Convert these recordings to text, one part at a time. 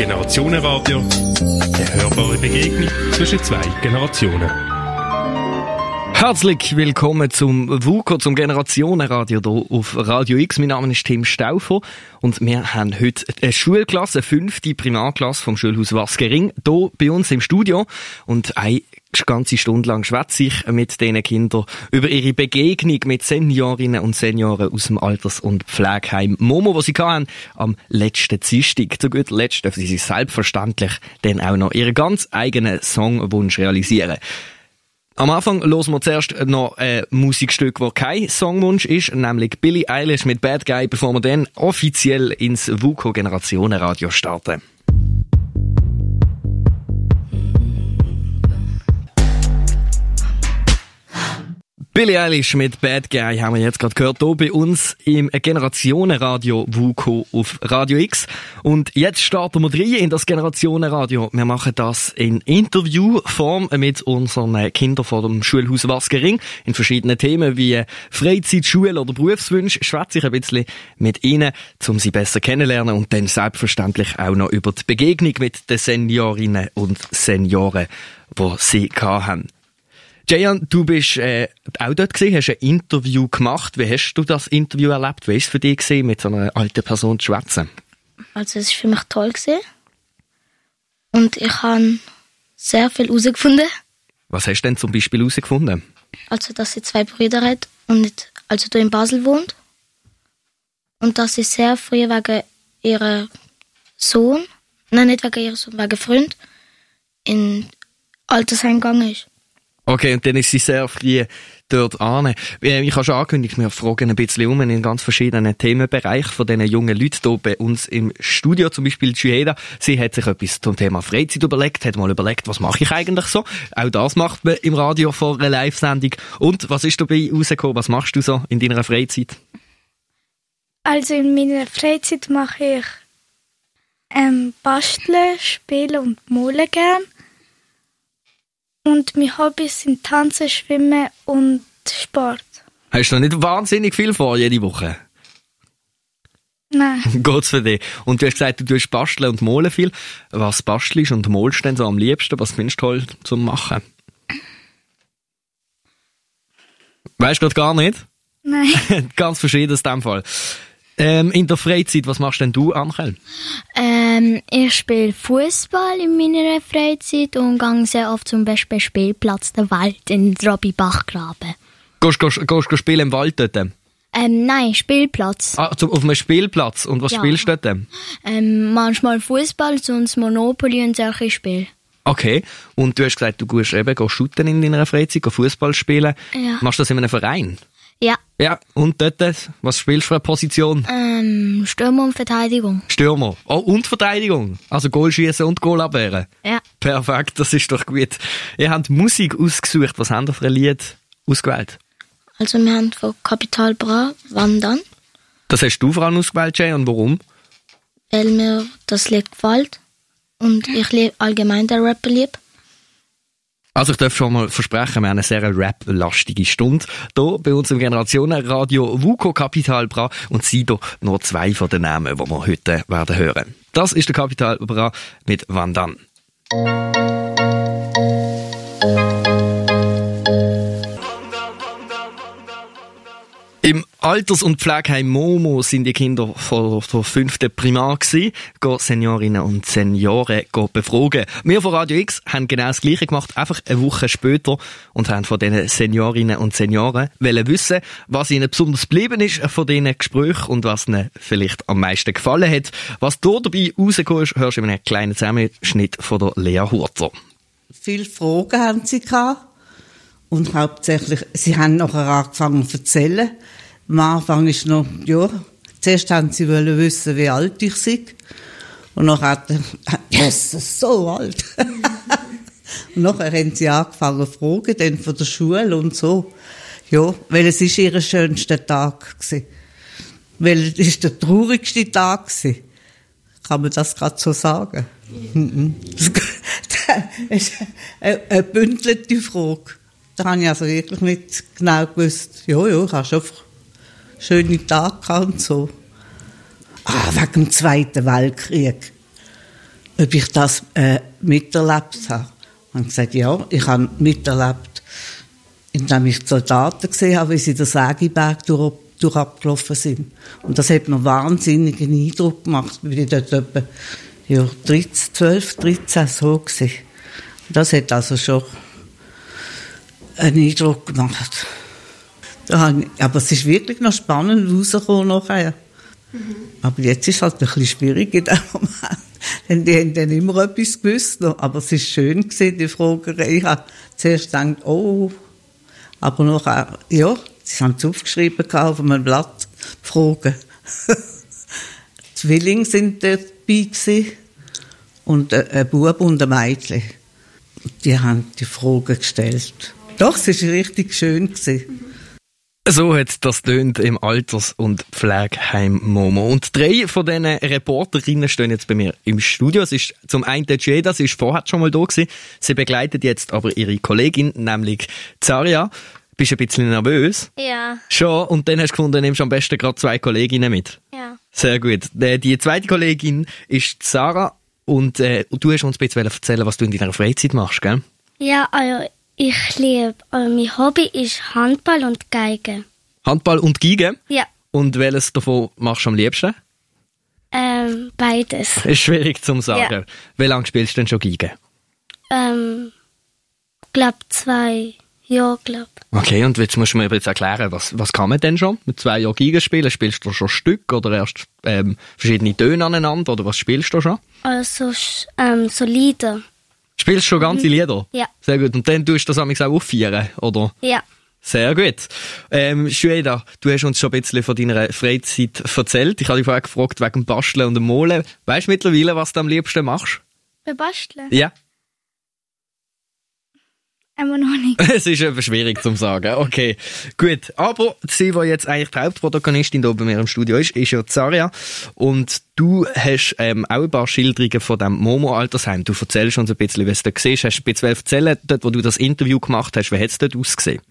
Generationenradio, eine hörbare Begegnung zwischen zwei Generationen. Herzlich willkommen zum WUKO, zum Generationenradio hier auf Radio X. Mein Name ist Tim Stauffer und wir haben heute eine Schulklasse, eine fünfte Primarklasse vom Schulhaus Waskering, hier bei uns im Studio. Und eine ganze Stunde lang schwätze ich mit diesen Kindern über ihre Begegnung mit Seniorinnen und Senioren aus dem Alters- und Pflegeheim Momo, was sie hatten, am letzten Dienstag. Zu guter Letzt dürfen sie sich selbstverständlich dann auch noch ihren ganz eigenen Songwunsch realisieren. Am Anfang hören wir zuerst noch ein Musikstück, das kein Songwunsch ist, nämlich Billie Eilish mit Bad Guy, bevor wir dann offiziell ins VUCO Generationenradio starten. Billie Eilish mit Bad Guy haben wir jetzt gerade gehört, hier bei uns im Generationenradio WUKO auf Radio X. Und jetzt starten wir rein in das Generationenradio. Wir machen das in Interviewform mit unseren Kindern vor dem Schulhaus Waskering in verschiedenen Themen wie Freizeit, Schule oder Berufswunsch. Schwätze ich ein bisschen mit ihnen, um sie besser kennenlernen und dann selbstverständlich auch noch über die Begegnung mit den Seniorinnen und Senioren, die sie haben. Jayan, du bist äh, auch dort gewesen, hast ein Interview gemacht. Wie hast du das Interview erlebt? Wie war es für dich gewesen, mit so einer alten Person zu schwätzen? Also es war für mich toll gewesen. und ich habe sehr viel herausgefunden. Was hast du denn zum Beispiel herausgefunden? Also dass sie zwei Brüder hat und nicht, also hier in Basel wohnt und dass sie sehr früh wegen ihrer Sohn, nein nicht wegen ihrer Sohn, wegen Freund in Altersheim gegangen ist. Okay, und dann ist sie sehr früh dort an. Ich habe schon angekündigt, wir fragen ein bisschen um in ganz verschiedenen Themenbereichen von diesen jungen Leuten hier bei uns im Studio. Zum Beispiel Jueda. Sie hat sich etwas zum Thema Freizeit überlegt, hat mal überlegt, was mache ich eigentlich so? Auch das macht man im Radio vor einer Live-Sendung. Und was ist dabei rausgekommen? Was machst du so in deiner Freizeit? Also in meiner Freizeit mache ich ähm, Basteln, Spielen und Malen gern. Und meine Hobbys sind Tanzen, Schwimmen und Sport. Hast du noch nicht wahnsinnig viel vor jede Woche? Nein. Geht's für dich? Und du hast gesagt, du tust basteln und malen viel. Was bastelst und malst denn so am liebsten? Was findest du toll zum Machen? Weißt du gerade gar nicht? Nein. Ganz verschieden in dem Fall. Ähm, in der Freizeit, was machst denn du, Angel? Ähm, ich spiele Fußball in meiner Freizeit und gehe sehr oft zum Beispiel Spielplatz der Wald in Robby-Bachgraben. Gehst du spielen im Wald dort? Ähm, nein, Spielplatz. Ah, zum, auf einem Spielplatz. Und was Ja. spielst du dort? Ähm, manchmal Fußball, sonst Monopoly und solche Spiele. Okay. Und du hast gesagt, du gehst eben gehst shooten in deiner Freizeit, Fußball spielen. Ja. Machst du das in einem Verein? Ja. Ja. Und dort, was spielst du für eine Position? Ähm, Stürmer und Verteidigung. Stürmer. Oh, und Verteidigung. Also Goal schießen und Goal abwehren. Ja. Perfekt, das ist doch gut. Ihr habt Musik ausgesucht. Was habt ihr für ein Lied ausgewählt? Also wir haben von Capital Bra Wandern, Das hast du vor allem ausgewählt, Jay, und warum? weil mir das Lied gefällt und ich liebe allgemein den Rapper lieb. Also ich darf schon mal versprechen, wir haben eine sehr rap-lastige Stunde hier bei uns im Generationenradio WUKO Capital Bra und sie hier nur zwei von den Namen, die wir heute werden hören. Das ist der Capital Bra mit Wandan. Im Alters- und Pflegeheim Momo sind die Kinder von der fünften Primar gewesen, gehen Seniorinnen und Senioren befragen. Wir von Radio X haben genau das Gleiche gemacht, einfach eine Woche später und haben von diesen Seniorinnen und Senioren wollen wissen, was ihnen besonders geblieben ist von diesen Gesprächen und was ihnen vielleicht am meisten gefallen hat. Was da dabei rausgekommen ist, hörst du in einem kleinen Zusammenschnitt von der Lea Hurter. Viele Fragen haben sie gehabt. Und hauptsächlich, sie haben nachher angefangen zu erzählen. Am Anfang ist noch, ja, zuerst haben sie wollen wissen, wie alt ich sei. Und nachher hat er, yes, so alt. und nachher haben sie angefangen zu fragen, dann von der Schule und so. Ja, weil es ist ihr schönster Tag gewesen. Weil es ist der traurigste Tag gewesen. Kann man das gerade so sagen? Mhm. Das ist eine, bündelte Frage. Da habe ich also wirklich nicht genau gewusst. Ja, ja, ich habe schon schöne Tage und so. Ah, wegen dem Zweiten Weltkrieg. ob ich das äh, miterlebt habe. Und gesagt, ja, ich habe miterlebt, indem ich die Soldaten gesehen habe, wie sie den Sägeberg durch, durch sind. Und das hat mir wahnsinnigen Eindruck gemacht. Ich bin dort etwa ja, 13, 12, 13 so gewesen. Das hat also schon einen Eindruck gemacht. Aber es ist wirklich noch spannend rausgekommen nachher. Mhm. Aber jetzt ist es halt ein bisschen schwierig in dem Moment. Denn die haben dann immer etwas gewusst. Aber es war schön gewesen, die Fragerei. Ich habe zuerst gedacht, oh, aber nachher, ja, sie haben es aufgeschrieben auf einem Blatt, Fragen. die Zwillinge sind dabei gewesen. Und ein Bub und ein Mädchen. Die haben die Fragen gestellt. Doch, es war richtig schön. Gewesen. So hat das tönt im Alters- und Pflegeheim Momo. Und drei von diesen Reporterinnen stehen jetzt bei mir im Studio. Es ist zum einen die Jeda, sie ist vorher schon mal da gewesen. Sie begleitet jetzt aber ihre Kollegin, nämlich Zaria. Bist du ein bisschen nervös? Ja. Schon. Und dann hast du gefunden, nimmst am besten gerade zwei Kolleginnen mit. Ja. Sehr gut. Die zweite Kollegin ist Sarah. Und äh, du hast uns ein bisschen erzählen, was du in deiner Freizeit machst, gell? Ja, also ich liebe, also mein Hobby ist Handball und Geige. Handball und Geige? Ja. Und welches davon machst du am liebsten? Ähm, beides. Ist schwierig zu sagen. Ja. Wie lange spielst du denn schon Geige? Ähm, glaub zwei Jahre, glaub. Okay, und jetzt musst du mir jetzt erklären, was, was kann man denn schon mit zwei Jahren Geige spielen? Spielst du schon Stück oder erst ähm, verschiedene Töne aneinander oder was spielst du schon? Also ähm, so Lieder. Spielst du schon ganze mhm. Lieder? Ja. Sehr gut. Und dann tust du das auch auffeiern, oder? Ja. Sehr gut. Ähm, Shueda, du hast uns schon ein bisschen von deiner Freizeit erzählt. Ich habe dich vorher gefragt wegen dem Basteln und dem Molen. Weißt du mittlerweile, was du am liebsten machst? Bei Basteln? Ja. Immer noch nicht. es ist eben schwierig zu sagen. Okay, gut. Aber sie, die jetzt eigentlich die Hauptprotagonistin hier bei mir im Studio ist, ist ja Zaria. Und du hast ähm, auch ein paar Schilderungen von dem Momo-Altersheim. Du erzählst uns ein bisschen, was du siehst. Hast du ein bisschen erzählen, dort, wo du das Interview gemacht hast, wie hat es dort ausgesehen?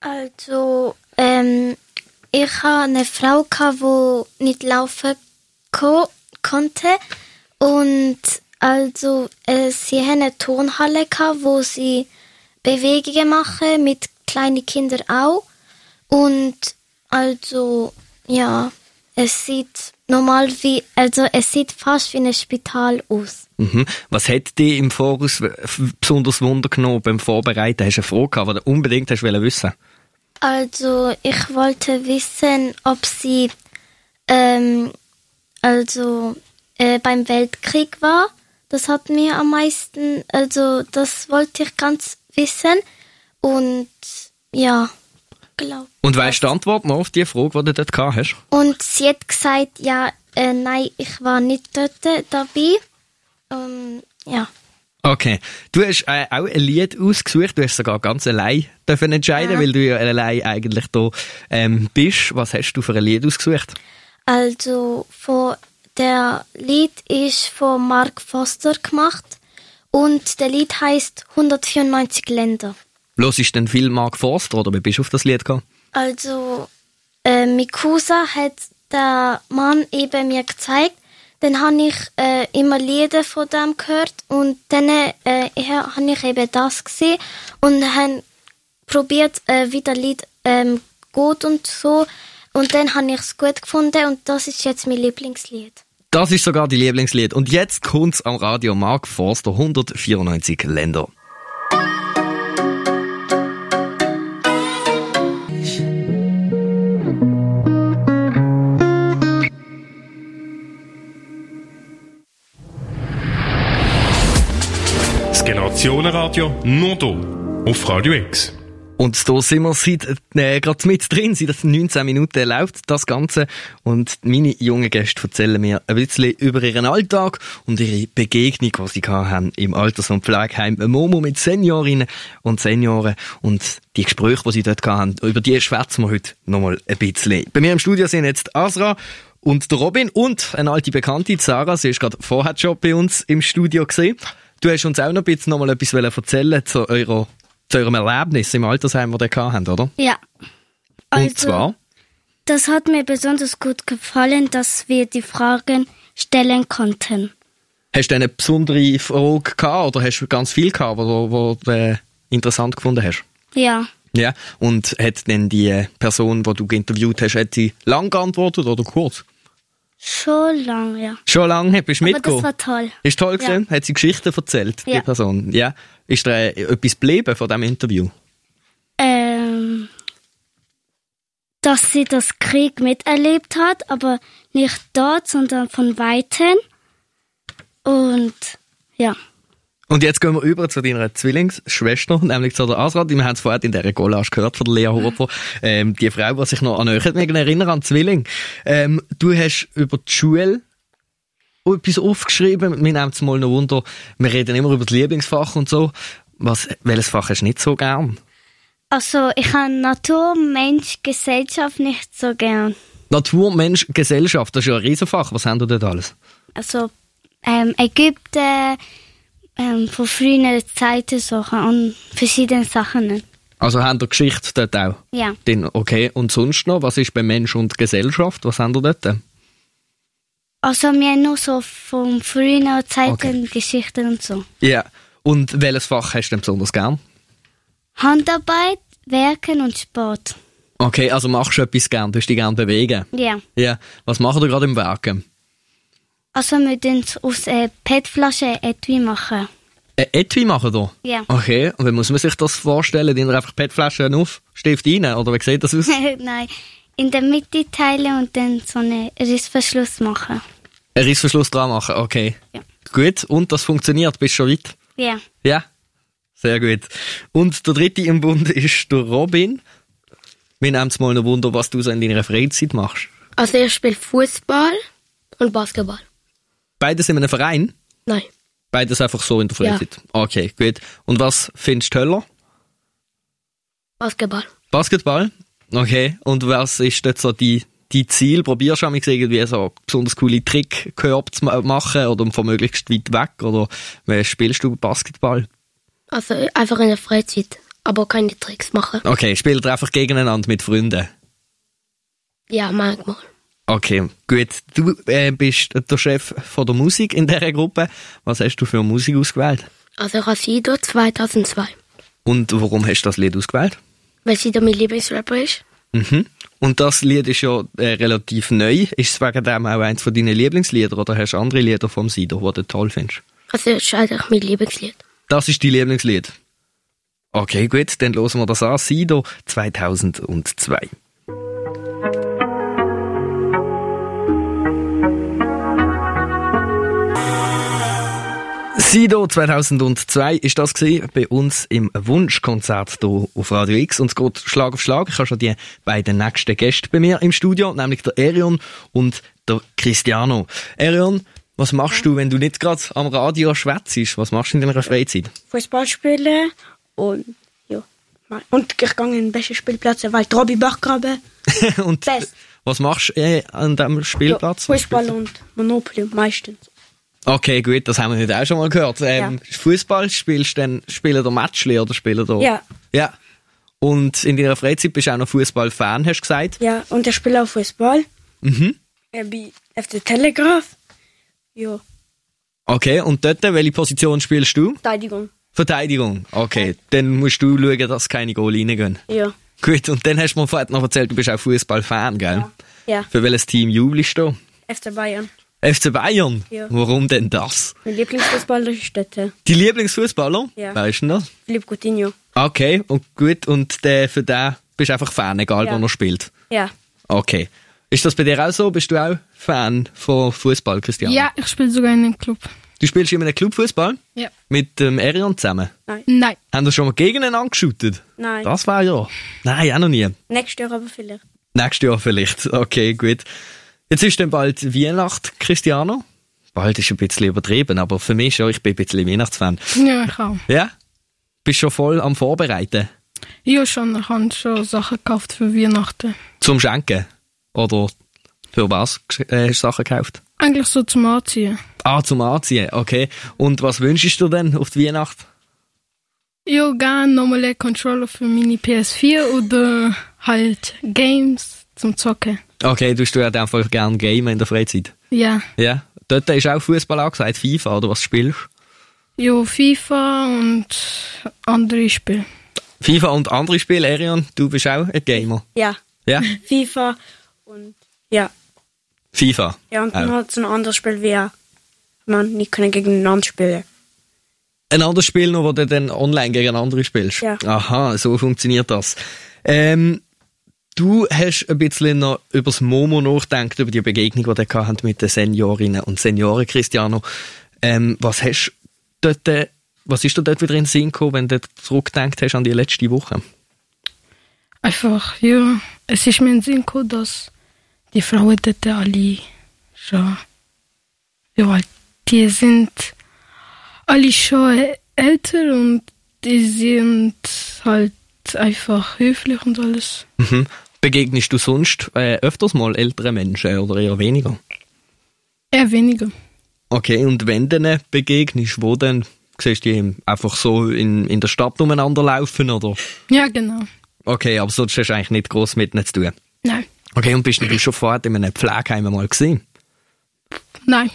Also, ähm, ich hatte eine Frau, die nicht laufen ko konnte. Und also, äh, sie hatte eine Turnhalle, wo sie Bewegungen machen, mit kleinen Kindern auch. Und also, ja, es sieht normal wie, also es sieht fast wie ein Spital aus. Mhm. Was hat dich im Voraus besonders Wunder genommen beim Vorbereiten? Hast du eine Frage gehabt, die du unbedingt hast wissen Also, ich wollte wissen, ob sie ähm, also äh, beim Weltkrieg war. Das hat mir am meisten, also das wollte ich ganz wissen. Und ja, glaube. Und weißt du die Antwort noch auf die Frage, die du dort gehabt hast? Und sie hat gesagt, ja, äh, nein, ich war nicht dort dabei. Um, ja. Okay. Du hast äh, auch ein Lied ausgesucht. Du hast sogar ganz allein dürfen entscheiden, ja. weil du ja allein eigentlich da ähm, bist. Was hast du für ein Lied ausgesucht? Also, von der Lied ist von Mark Foster gemacht. Und der Lied heißt 194 Länder. Los ist denn viel Mark Forster oder wie bist du auf das Lied gekommen? Also, äh, Mikusa hat der Mann eben mir gezeigt. Dann habe ich äh, immer Lieder von dem gehört und dann äh, habe ich eben das gesehen und habe probiert, äh, wie das Lied ähm, gut und so. Und dann habe ich es gut gefunden und das ist jetzt mein Lieblingslied. Das ist sogar die Lieblingslied. Und jetzt kommt's am Radio Mark Forster 194 Länder. Das Generationenradio nur hier auf Radio X. Und da sind wir seit, äh, gerade mit drin, seit 19 Minuten läuft das Ganze. Und meine jungen Gäste erzählen mir ein bisschen über ihren Alltag und ihre Begegnung, die sie haben im Alters- und Pflegeheim Momo mit Seniorinnen und Senioren und die Gespräche, die sie dort haben, über die schwätzen wir heute nochmal ein bisschen. Bei mir im Studio sind jetzt Asra und der Robin und eine alte Bekannte, Sarah. Sie ist gerade vorher schon bei uns im Studio gesehen. Du hast uns auch noch ein bisschen nochmal etwas erzählen zu eurer zu eurem Erlebnis im Altersheim, das ihr habt, oder? Ja. Also, Und zwar? Das hat mir besonders gut gefallen, dass wir die Fragen stellen konnten. Hast du eine besondere Frage gehabt oder hast du ganz viel gehabt, wo du äh, interessant gefunden hast? Ja. Ja. Und hat denn die Person, die du interviewt hast, hat sie lang geantwortet oder kurz? Schon lange, ja. Schon lange bist du Aber das mitgekommen? war toll. Ist toll gesehen? Hat sie Geschichten erzählt, die Ja. Person? Ja. Ist da äh, etwas geblieben von diesem Interview? Ähm, dass sie das Krieg miterlebt hat, aber nicht dort, sondern von Weitem. Und ja. Und jetzt gehen wir über zu deiner Zwillingsschwester, nämlich zu der Asrat. Wir haben es vorhin in dieser Collage gehört von der Lea Hofer. Ähm, die Frau, die sich noch an euch erinnern an Zwilling. Ähm, du hast über die Schule etwas aufgeschrieben. Mir nimmt es mal noch Wunder. Wir reden immer über das Lieblingsfach und so. Was, welches Fach hast du nicht so gern? Also, ich habe Natur, Mensch, Gesellschaft nicht so gern. Natur, Mensch, Gesellschaft, das ist ja ein Riesenfach. Was haben du dort alles? Also, ähm, Ägypten, ähm, von früheren Zeiten Sachen und verschiedene Sachen. Also haben wir Geschichte dort auch? Ja. Dann, okay. Und sonst noch? Was ist bei Mensch und Gesellschaft? Was haben wir dort? Also, wir haben nur so von früheren Zeiten Okay. Geschichten und so. Ja. Und welches Fach hast du denn besonders gern? Handarbeit, Werken und Sport. Okay, also machst du etwas gern, du dich gern bewegen. Ja. Ja. Was machen wir gerade im Werken? Also, wir tun aus äh, PET-Flaschen ein Etui machen. Ein Etui machen da? Ja. Okay, und wie muss man sich das vorstellen? Die einfach PET-Flaschen auf, Stift rein, oder wie sieht das aus? Nein, in der Mitte teilen und dann so einen Rissverschluss machen. Ein Rissverschluss dran machen, okay. Ja. Gut, und das funktioniert, bist schon weit? Ja. Ja, sehr gut. Und der dritte im Bund ist der Robin. Wir nehmen es mal noch Wunder, was du so in deiner Freizeit machst. Also ich spiele Fußball und Basketball. Beides in einem Verein? Nein. Beides einfach so in der Ja. Freizeit? Okay, gut. Und was findest du toller? Basketball. Basketball? Okay. Und was ist dort so die, die Ziel? Probierst du auch irgendwie so besonders coole Trickkörbe zu ma- machen oder von möglichst weit weg? Oder wie spielst du Basketball? Also einfach in der Freizeit, aber keine Tricks machen. Okay, spielt ihr einfach gegeneinander mit Freunden? Ja, manchmal. Okay, gut. Du äh, bist der Chef von der Musik in dieser Gruppe. Was hast du für Musik ausgewählt? Also ich habe Sido 2002. Und warum hast du das Lied ausgewählt? Weil Sido mein Lieblingsrapper ist. Mhm. Und das Lied ist ja äh, relativ neu. Ist es wegen dem auch eins von deinen Lieblingslieder oder hast du andere Lieder vom Sido, die du toll findest? Also es ist eigentlich mein Lieblingslied. Das ist dein Lieblingslied. Okay, gut, dann hören wir das an. Sido 2002. Sido 2002 ist das gewesen, bei uns im Wunschkonzert hier auf Radio X und es geht Schlag auf Schlag. Ich habe schon die beiden nächsten Gäste bei mir im Studio, nämlich der Erion und der Cristiano. Erion, was machst du, wenn du nicht gerade am Radio schwätzt? Was machst du in deiner Freizeit? Fußball spielen und ja. Und ich gehe in den besten Spielplatz Welt, Robby Bachgraben. und Best. was machst du äh, an diesem Spielplatz? Ja, Fußball und Monopoly meistens. Okay, gut, das haben wir heute auch schon mal gehört. Ähm, Fußball spielst du dann, spielen der Matchli oder spielen der? Ja. Ja. Und in deiner Freizeit bist du auch noch Fußballfan, hast du gesagt? Ja, und ich spiele auch Fußball. Mhm. Äh, bei FC Telegraph. Ja, Okay, und dort, welche Position spielst du? Verteidigung. Verteidigung. Okay, dann musst du schauen, dass keine Goal reingehen. Ja. Gut, und dann hast du mir vorhin noch erzählt, du bist auch Fußballfan, gell? Ja. Für welches Team jubelst du? FC Bayern. FC Bayern? Ja. Warum denn das? Mein Lieblingsfußballer ist dort. äh, Die Lieblingsfußballer? Ja. Wer ist denn das? Philipp Coutinho. Okay, und gut, und der, für den bist du einfach Fan, egal Ja. wo er spielt. Ja. Okay. Ist das bei dir auch so? Bist du auch Fan von Fußball, Christian? Ja, ich spiele sogar in einem Club. Du spielst in einem Club Fußball? Ja. Mit dem Erion zusammen? Nein. Haben wir schon mal gegeneinander geschootet? Nein. Das war ja. Nein, auch noch nie. Nächstes Jahr aber vielleicht. Nächstes Jahr vielleicht. Okay, gut. Jetzt ist dann bald Weihnacht, Cristiano. Bald ist ein bisschen übertrieben, aber für mich schon, ich bin ein bisschen Weihnachtsfan. Ja, ich auch. Ja? Bist schon voll am Vorbereiten? Ja, schon. Ich habe schon Sachen gekauft für Weihnachten. Zum Schenken? Oder für was äh, hast du Sachen gekauft? Eigentlich so zum Anziehen. Ah, zum Anziehen, okay. Und was wünschst du denn auf die Weihnacht? Ja, gerne nochmal einen Controller für meine PS4 oder halt Games zum Zocken. Okay, du ja einfach gerne gamen in der Freizeit. Ja. Ja? Dort ist auch Fußball angesagt, FIFA, oder was spielst du? Ja, FIFA und andere Spiele. FIFA und andere Spiele, Arion, du bist auch ein Gamer. Ja. Ja? FIFA und ja. FIFA. Ja, und man hat so ein anderes Spiel wie man nicht können gegeneinander spielen. Ein anderes Spiel noch, wo du dann online gegen andere spielst? Ja. Aha, so funktioniert das. Ähm, du hast ein bisschen noch über das Momo nachgedacht, über die Begegnung, die habt mit den Seniorinnen und Senioren, Cristiano. Ähm, was hast dort, was ist dir dort wieder in den Sinn gekommen, wenn du zurückgedacht hast an die letzte Woche? Einfach, ja, es ist mir in den Sinn gekommen, dass die Frauen dort alle schon, ja, halt, die sind alle schon älter und die sind halt einfach höflich und alles. Mhm. Begegnest du sonst äh, öfters mal ältere Menschen oder eher weniger? Eher weniger. Okay, und wenn du ihnen begegnest, wo dann? Siehst du die einfach so in, in der Stadt umeinander laufen, oder? Ja, genau. Okay, aber sonst hast du eigentlich nicht gross mit ihnen zu tun. Nein, Okay, und bist du schon vorher in einem Pflegeheim mal gesehen? nein.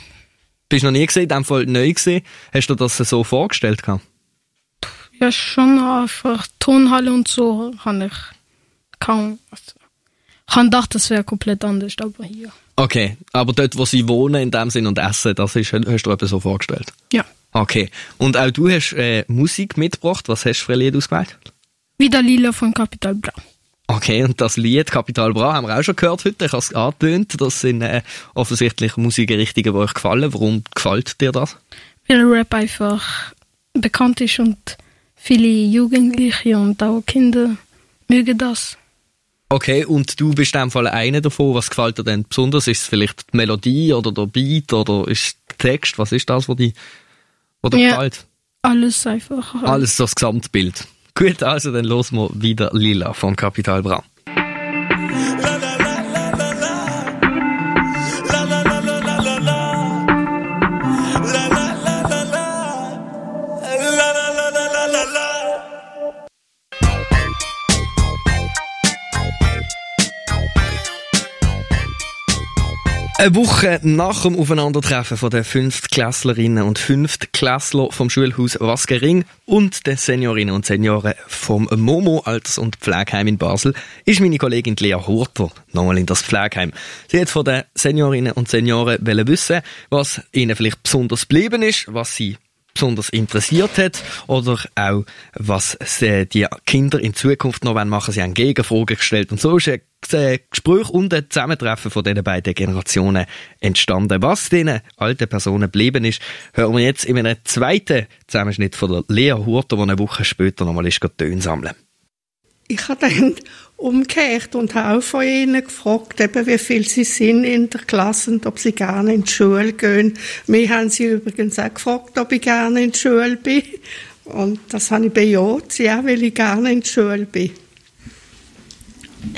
Bist du noch nie gesehen, in dem Fall neu gesehen? Hast du dir das so vorgestellt gehabt? Ja, schon einfach Tonhalle und so habe ich kaum. Also, ich habe gedacht, das wäre komplett anders, aber hier. Okay, aber dort, wo sie wohnen, in dem Sinn und essen, das ist, hast du etwas so vorgestellt? Ja. Okay, und auch du hast äh, Musik mitgebracht. Was hast du für ein Lied ausgewählt? Wieder Lila von Capital Bra. Okay, und das Lied Kapital Bra haben wir auch schon gehört heute. Ich habe es angetönt. Das sind äh, offensichtlich Musikrichtungen, die euch gefallen. Warum gefällt dir das? Weil Rap einfach bekannt ist und viele Jugendliche und auch Kinder mögen das. Okay, und du bist in dem Fall einer davon. Was gefällt dir denn besonders? Ist es vielleicht die Melodie oder der Beat oder ist es der Text? Was ist das, was dir Ja. gefällt? Alles einfach. Alles das Gesamtbild. Gut, also dann los wir wieder Lila von Kapital Bra. Eine Woche nach dem Aufeinandertreffen von den Fünftklässlerinnen und Fünftklässler vom Schulhaus Waskering und den Seniorinnen und Senioren vom Momo Alters- und Pflegeheim in Basel ist meine Kollegin Lea Hurter nochmal in das Pflegeheim. Sie hat von den Seniorinnen und Senioren wissen, was ihnen vielleicht besonders geblieben ist, was sie besonders interessiert hat oder auch, was die Kinder in Zukunft noch machen wollen. Sie haben Gegenfragen gestellt und so ist ein Gespräch und ein Zusammentreffen von diesen beiden Generationen entstanden. Was diesen alten Personen geblieben ist, hören wir jetzt in einem zweiten Zusammenschnitt von der Lea Hurter, die eine Woche später nochmal ist, Töne sammeln. Ich habe dann umgekehrt und habe auch von ihnen gefragt, eben, wie viel sie sind in der Klasse und ob sie gerne in die Schule gehen. Mir haben sie übrigens auch gefragt, ob ich gerne in die Schule bin. Und das habe ich bejaht, ja, weil ich gerne in die Schule bin.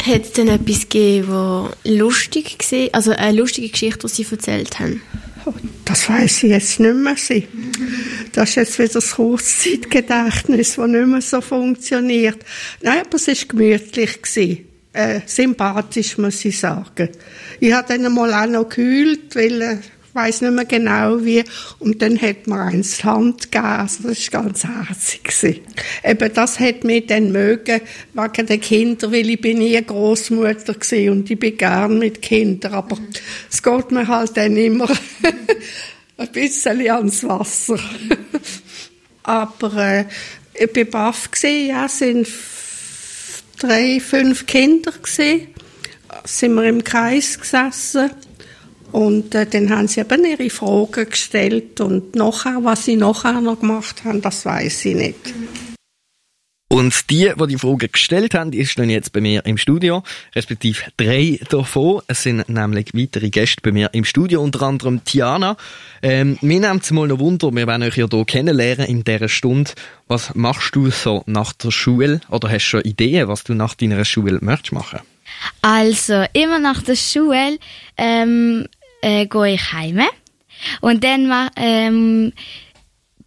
Hat es denn etwas gegeben, was lustig war? Also eine lustige Geschichte, die Sie erzählt haben? Das weiß ich jetzt nicht mehr. Das ist jetzt wieder das Kurzzeitgedächtnis, das nicht mehr so funktioniert. Nein, aber es war gemütlich. Äh, sympathisch, muss ich sagen. Ich habe dann mal auch noch gehüllt, weil äh, weiß nicht mehr genau wie. Und dann hat mir eins die Hand gegeben. Also das war ganz herzig. gewesen. Eben das hat mich dann mögen, wegen den Kindern, weil ich bin nie Großmutter gewesen und ich bin gern mit Kindern. Aber es geht mir halt dann immer ein bisschen ans Wasser. Aber äh, ich war baff, ja, es sind drei, fünf Kinder gewesen. Sind wir im Kreis gesessen und äh, dann haben sie eben ihre Fragen gestellt und nachher, was sie nachher noch gemacht haben, das weiß ich nicht. Und die, die die Frage gestellt haben, die stehen jetzt bei mir im Studio, respektive drei davon. Es sind nämlich weitere Gäste bei mir im Studio, unter anderem Tiana. Ähm, mir nimmt es mal noch Wunder, wir werden euch ja hier kennenlernen in dieser Stunde. Was machst du so nach der Schule? Oder hast du schon Ideen, was du nach deiner Schule möchtest machen? Also, immer nach der Schule ähm, äh, gehe ich heim. Und dann ähm,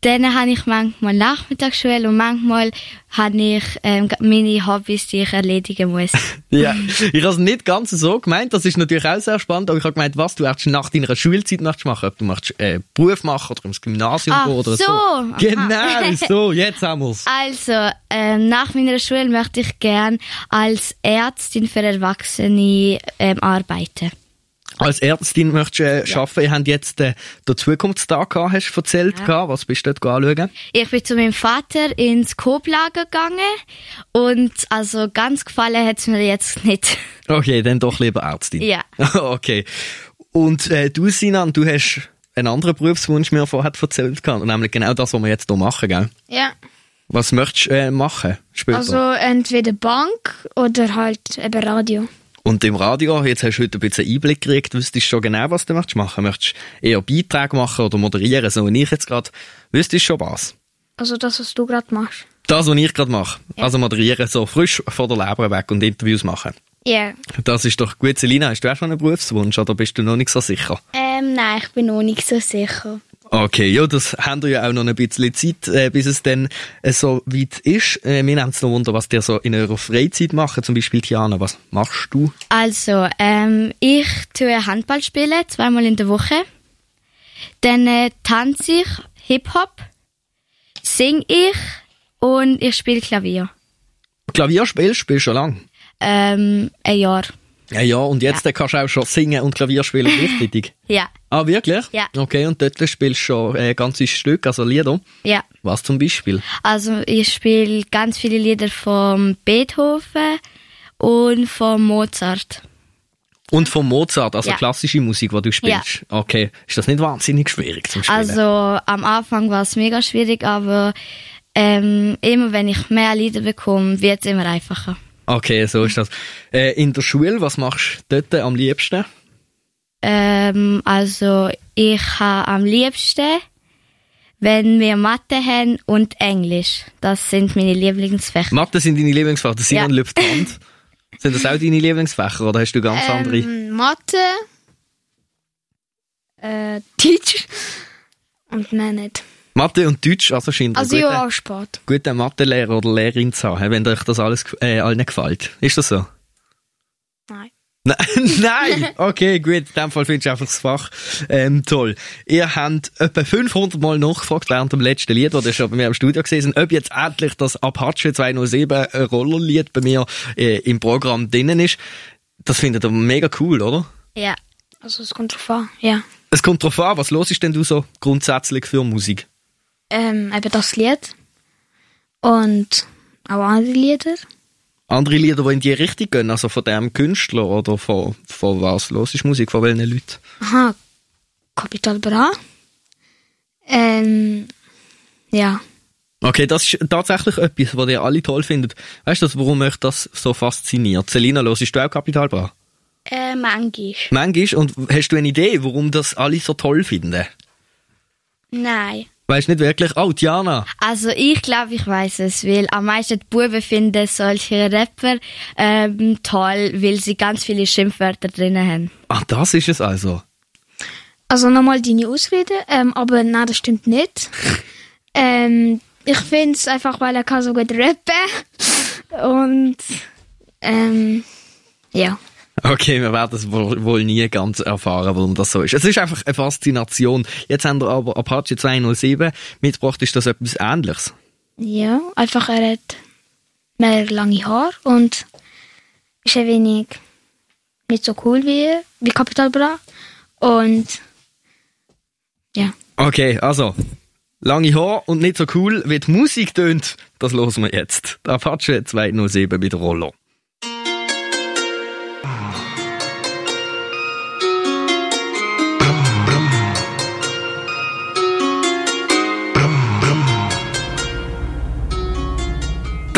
dann habe ich manchmal Nachmittagsschule und manchmal habe ich ähm, meine Hobbys, die ich erledigen muss. Ja, ich habe es nicht ganz so gemeint, das ist natürlich auch sehr spannend, aber ich habe gemeint, was du erst nach deiner Schulzeit möchtest machen, ob du möchtest, äh, Beruf machen oder ins Gymnasium Ach gehen oder so. so. Genau, so, jetzt haben wir's. Also, ähm, nach meiner Schule möchte ich gern als Ärztin für Erwachsene ähm, arbeiten. Als Ärztin möchtest du äh, arbeiten, ihr habt jetzt äh, den Zukunftstag gehabt, hast du erzählt, gehabt. was bist du dort anschauen? Ich bin zu meinem Vater ins Koblager gegangen und also ganz gefallen hat es mir jetzt nicht. Okay, dann doch lieber Ärztin. Ja. okay. Und äh, du, Sinan, du hast einen anderen Berufswunsch mir vorher erzählt, gehabt, nämlich genau das, was wir jetzt hier machen, gell? Ja. Was möchtest du äh, machen später? Also entweder Bank oder halt eben Radio. Und im Radio, jetzt hast du heute ein bisschen Einblick gekriegt, wüsstest du schon genau, was du möchtest machen. Möchtest du eher Beiträge machen oder moderieren, so wie ich jetzt gerade, wüsstest du schon was? Also das, was du gerade machst. Das, was ich gerade mache. Also moderieren, so frisch von der Leber weg und Interviews machen. Ja. Das ist doch gut. Selina, hast du auch schon einen Berufswunsch oder bist du noch nicht so sicher? Ähm, nein, ich bin noch nicht so sicher. Okay, ja, das haben wir ja auch noch ein bisschen Zeit, äh, bis es dann äh, so weit ist. Äh, mir nimmt es noch Wunder, was dir so in eurer Freizeit machen. Zum Beispiel, Tiana, was machst du? Also, ähm, ich tue Handball spielen, zweimal in der Woche. Dann äh, tanze ich Hip-Hop, sing ich und ich spiele Klavier. Klavier spielst du schon lange? Ähm, ein Jahr. Ja, ja, und jetzt äh, kannst du auch schon singen und Klavier spielen gleichzeitig. Ja, ah, wirklich? Ja. Okay, und dort spielst du schon äh, ganze Stück, also Lieder. ja. Was zum Beispiel? Also ich spiele ganz viele Lieder von Beethoven und von Mozart. Und von Mozart, also Ja. klassische Musik, die du spielst. Okay, ist das nicht wahnsinnig schwierig zum Spielen? Also am Anfang war es mega schwierig, aber ähm, immer wenn ich mehr Lieder bekomme, wird es immer einfacher. Okay, so ist das. Äh, in der Schule, was machst du dort am liebsten? Ähm, also ich habe am liebsten, wenn wir Mathe haben und Englisch. Das sind meine Lieblingsfächer. Mathe sind deine Lieblingsfächer, das sind Ja. ja. Lufthansa. Sind das auch deine Lieblingsfächer oder hast du ganz andere? Ähm, Mathe, äh, Deutsch und mehr nicht. Mathe und Deutsch, also scheint Also ja, guter, auch Sport. guter Mathelehrer oder Lehrerin zu haben, wenn euch das alles äh, allen gefällt. Ist das so? Nein. Nein! Okay, gut. In dem Fall findest du einfach das Fach ähm, toll. Ihr habt etwa 500 Mal nachgefragt während dem letzten Lied, das ihr schon bei mir im Studio gesehen ob jetzt endlich das Apache 207 ein Rollerlied bei mir äh, im Programm drinnen ist. Das findet ihr mega cool, oder? Ja. Also es kommt drauf an, ja. Es kommt drauf an, was los ist denn du so grundsätzlich für Musik? Ähm, eben das Lied. Und auch andere Lieder. Andere Lieder, die in die Richtung gehen, also von dem Künstler oder von, von was los ist Musik, von welchen Leuten? Aha, Capital Bra. Ähm, ja. Okay, das ist tatsächlich etwas, was ihr alle toll findet. Weißt du, warum euch das so fasziniert? Selina, hörst du auch Kapital Bra? Äh, manchmal. Manchmal. Und hast du eine Idee, warum das alle so toll finden? Nein. Weißt du nicht wirklich? Oh, Diana. Also ich glaube, ich weiß es, weil am meisten die Buben finden solche Rapper ähm, toll, weil sie ganz viele Schimpfwörter drinnen haben. Ah, das ist es also. Also nochmal deine Ausrede, ähm, aber nein, das stimmt nicht. ähm, ich finde es einfach, weil er kann so gut rappen. Und ähm, ja. Okay, wir werden es wohl, nie ganz erfahren, warum das so ist. Es ist einfach eine Faszination. Jetzt haben wir aber Apache 207 mitgebracht. Ist das etwas Ähnliches? Ja, einfach er hat mehr lange Haare und ist ein wenig nicht so cool wie, wie Capital Bra. Und ja. Okay, also. Lange Haar und nicht so cool, wie die Musik tönt. Das hören wir jetzt. Der Apache 207 mit Rollo.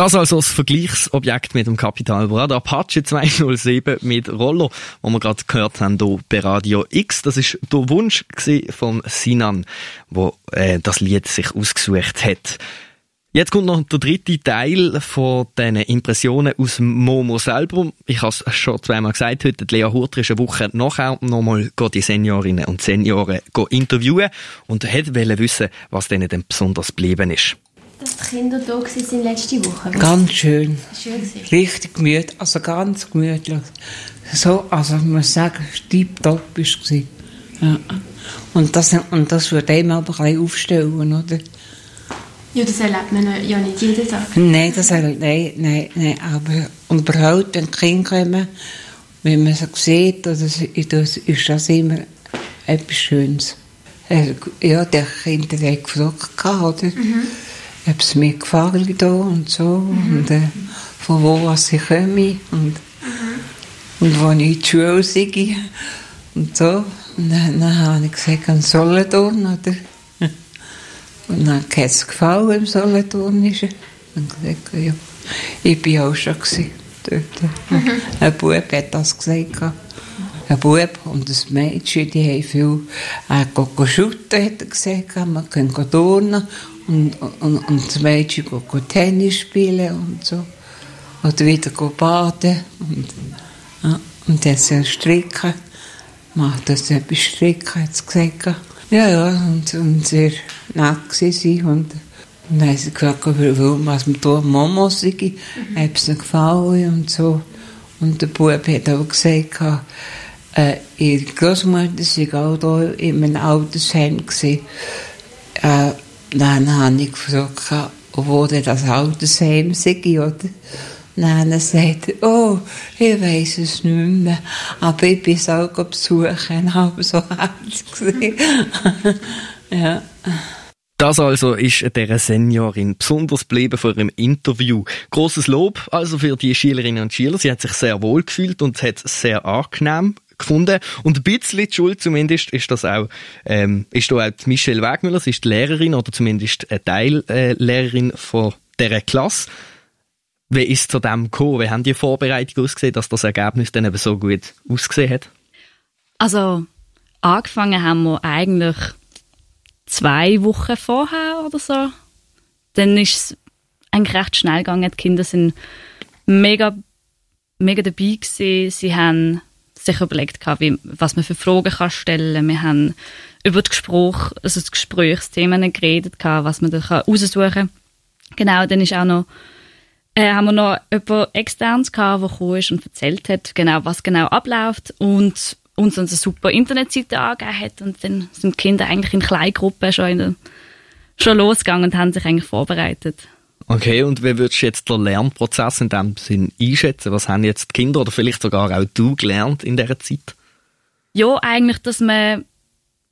Das also das Vergleichsobjekt mit dem Capital Bra, der Apache 207 mit Rollo, wo wir gerade gehört haben hier bei Radio X. Das ist der Wunsch von Sinan, wo äh, das Lied sich ausgesucht hat. Jetzt kommt noch der dritte Teil von diesen Impressionen aus Momo selber. Ich habe es schon zweimal gesagt heute, Lea Hurter ist eine Woche nachher nochmal die Seniorinnen und Senioren interviewen und hat wissen, was denen denn besonders geblieben ist. Dass die Kinder da waren letzte Woche. Ganz schön. Schön Richtig gemütlich, also ganz gemütlich. So, also ich muss sagen, tipptopp war es. Ja. Und das, und das würde einem aber ein bisschen aufstellen, oder? Ja, das erlebt man ja nicht jeden Tag. Nein, das nein, nein, nein, aber überhaupt, wenn die Kinder kommen, wenn man sie sieht, das, das ist das immer etwas Schönes. Ja, der Kinder hat gefragt, oder? Mhm. Ob es mir gefallen da und so, mhm. und äh, von wo was ich komme und, mhm. und wo ich in die Schule sei und so. Und dann, dann habe ich gesagt, an Solothurn, oder? Und dann hat es gefallen im Solothurnischen. Dann gesagt, ja, ich war auch schon dort. Mhm. Ein Bub hat das gesagt. Ein Bub und ein Mädchen, die haben viel äh, shooten, hat er gesagt. Man kann turnen und, und, und das Mädchen geht Tennis spielen und so. Oder wieder baden. Und, ja, und dann sie stricken. Macht das etwas stricken, hat sie gesagt. Ja, ja, und, und sehr nett sie und und dann haben sie gefragt, warum, was man da Mama sei, mhm. ob es ihnen gefallen und so. Und der Bub hat auch gesagt, äh, ihre Großmutter sei auch da in einem Altersheim gewesen. Äh, dann habe ich gefragt, wo denn das Altersheim sei, oder? Dann sagt er, oh, ich weiß es nicht mehr, aber ich bin es auch besuchen, habe so herzlich gesehen. ja. Das also ist der Seniorin besonders geblieben vor ihrem Interview. Großes Lob also für die Schülerinnen und Schüler. Sie hat sich sehr wohl gefühlt und hat es sehr angenehm gefunden. Und ein bisschen die Schuld zumindest ist das auch, ähm, ist da auch Michelle Wegmüller. Sie ist die Lehrerin oder zumindest eine Teillehrerin von dieser Klasse. Wie ist zu dem gekommen? Wie haben die Vorbereitung ausgesehen, dass das Ergebnis dann eben so gut ausgesehen hat? Also, angefangen haben wir eigentlich zwei Wochen vorher oder so. Dann ist es eigentlich recht schnell gegangen. Die Kinder sind mega, mega dabei gewesen. Sie haben sich überlegt, wie, was man für Fragen kann stellen kann. Wir haben über das Gespräch, also das Gesprächsthemen geredet, was man da raussuchen kann. Genau, dann ist auch noch äh, haben wir noch jemanden externes gehabt, der gekommen ist und erzählt hat, genau, was genau abläuft und uns eine super Internetseite angegeben hat und dann sind die Kinder eigentlich in Kleingruppen schon, in der, schon losgegangen und haben sich eigentlich vorbereitet. Okay, und wie würdest du jetzt den Lernprozess in dem Sinn einschätzen? Was haben jetzt die Kinder oder vielleicht sogar auch du gelernt in dieser Zeit? Ja, eigentlich, dass man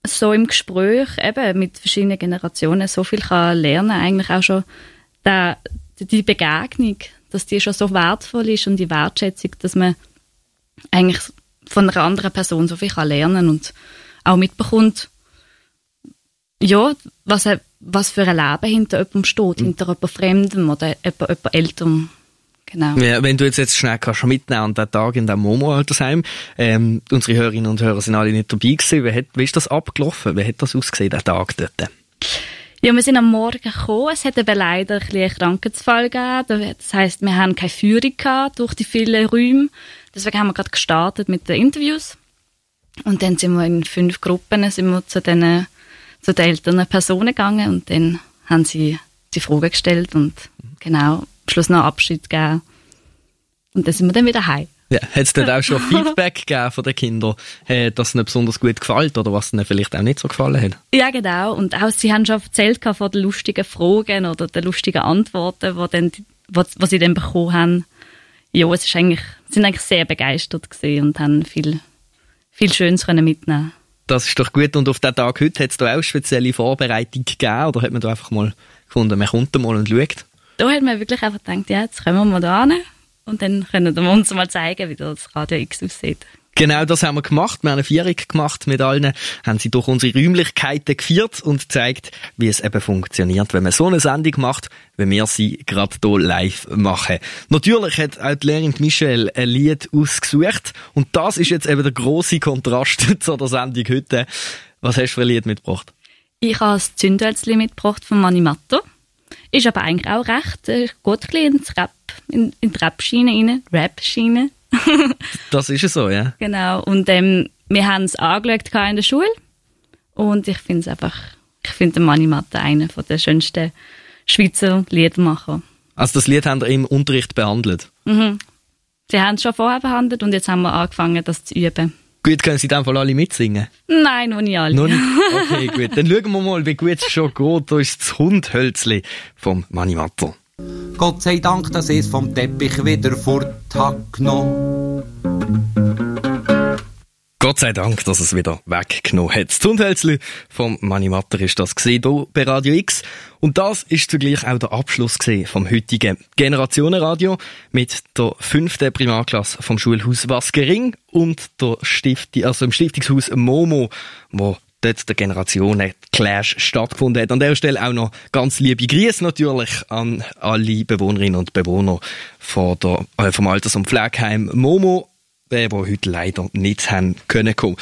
so im Gespräch eben mit verschiedenen Generationen so viel kann lernen eigentlich auch schon der, die Begegnung, dass die schon so wertvoll ist und die Wertschätzung, dass man eigentlich von einer anderen Person so viel kann lernen und auch mitbekommt, ja, was, was für ein Leben hinter jemandem steht, mhm. hinter jemand Fremdem oder jemand, jemand Älterem. Genau. Ja, wenn du jetzt, jetzt schnell kannst mitnehmen an den Tag in dem Momo-Altersheim, ähm, unsere Hörerinnen und Hörer sind alle nicht dabei gewesen. Wie, hat, wie ist das abgelaufen? Wie hat das ausgesehen, der Tag dort? Ja, wir sind am Morgen gekommen. Es hat aber leider ein einen Krankheitsfall gegeben. Das heisst, wir haben keine Führung gehabt durch die vielen Räume. Deswegen haben wir gerade gestartet mit den Interviews. Und dann sind wir in fünf Gruppen sind wir zu den, zu den älteren Personen gegangen und dann haben sie die Fragen gestellt und genau, am Schluss noch Abschied gegeben. Und dann sind wir dann wieder heim. Ja, hat es dann auch schon Feedback gegeben von den Kindern, äh, dass es ihnen besonders gut gefällt oder was ihnen vielleicht auch nicht so gefallen hat? Ja, genau. Und auch sie haben schon erzählt von den lustigen Fragen oder den lustigen Antworten, die, dann, die, sie dann bekommen haben. Ja, es ist eigentlich, sind eigentlich sehr begeistert und haben viel, viel Schönes können mitnehmen Das ist doch gut. Und auf den Tag heute hat es da auch spezielle Vorbereitung gegeben oder hat man da einfach mal gefunden, man kommt mal und schaut? Da hat man wirklich einfach gedacht, ja, jetzt kommen wir mal da hin und dann können wir uns mal zeigen, wie das Radio X aussieht. Genau, das haben wir gemacht. Wir haben eine Vierung gemacht mit allen, haben sie durch unsere Räumlichkeiten geführt und gezeigt, wie es eben funktioniert, wenn man so eine Sendung macht, wie wir sie gerade hier live machen. Natürlich hat auch die Lehrerin Michelle ein Lied ausgesucht und das ist jetzt eben der große Kontrast zu der Sendung heute. Was hast du für ein Lied mitgebracht? Ich habe das Zündhölzli mitgebracht von Manimatto. Ist aber eigentlich auch recht, geht ein bisschen ins Rap, in, in die Rap-Schiene rein, Rap-Schiene. Das ist es so, ja. Genau. Und ähm, wir haben es angeschaut in der Schule. Und ich finde es einfach, ich finde den Mani Matte einer der schönsten Schweizer Liedermacher. Also das Lied haben wir im Unterricht behandelt? Mhm. Sie haben es schon vorher behandelt und jetzt haben wir angefangen, das zu üben. Gut, können Sie in dem Fall alle mitsingen? Nein, noch nicht alle. Noch nicht? Okay, gut. Dann schauen wir mal, wie gut es schon geht. Da ist das Hundhölzli vom Mani Matter. Gott sei Dank, dass es vom Teppich wieder fort genommen. Gott sei Dank, dass es wieder weggenommen hat. Das Hundhölzli vom Mani Matter ist das gesehen hier bei Radio X. Und das ist zugleich auch der Abschluss vom heutigen Generationenradio mit der fünften Primarklasse vom Schulhaus Waskering und der Stift, also im Stiftungshaus Momo, wo dort der Generationen-Clash stattgefunden hat. An der Stelle auch noch ganz liebe Grüße natürlich an alle Bewohnerinnen und Bewohner von der, äh, vom Alters- und Pflegeheim Momo, äh, die heute leider nicht haben können kommen.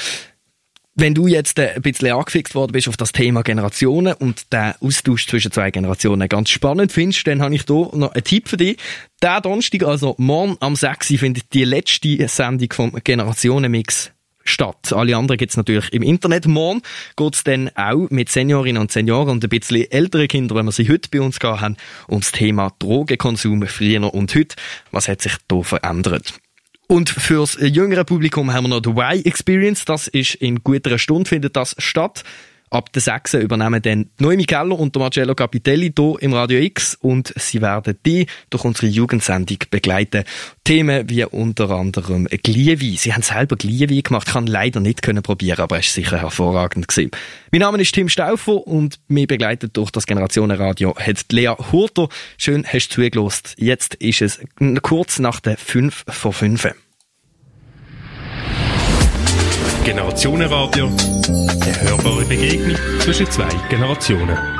Wenn du jetzt äh, ein bisschen angefixt worden bist auf das Thema Generationen und den Austausch zwischen zwei Generationen ganz spannend findest, dann habe ich hier noch einen Tipp für dich. Der Donnerstag, also morgen am 6. findet die letzte Sendung vom Generationenmix statt. Alle anderen gibt's natürlich im Internet. Morgen geht's dann auch mit Seniorinnen und Senioren und ein bisschen älteren Kindern, wenn wir sie heute bei uns gehabt haben, ums Thema Drogenkonsum früher und heute. Was hat sich da verändert? Und fürs jüngere Publikum haben wir noch die Y-Experience. Das ist in guter Stunde, findet das statt. Ab der 6. übernehmen dann Noemi Keller und Marcello Capitelli hier im Radio X und sie werden die durch unsere Jugendsendung begleiten. Themen wie unter anderem Gliewi. Sie haben selber Gliewi gemacht, kann leider nicht können probieren, aber es ist sicher hervorragend gewesen. Mein Name ist Tim Stauffer und mir begleitet durch das Generationenradio hat Lea Hurter. Schön hast du zugelost. Jetzt ist es kurz nach der 5 vor 5. Generationenradio. Eine hörbare Begegnung zwischen zwei Generationen.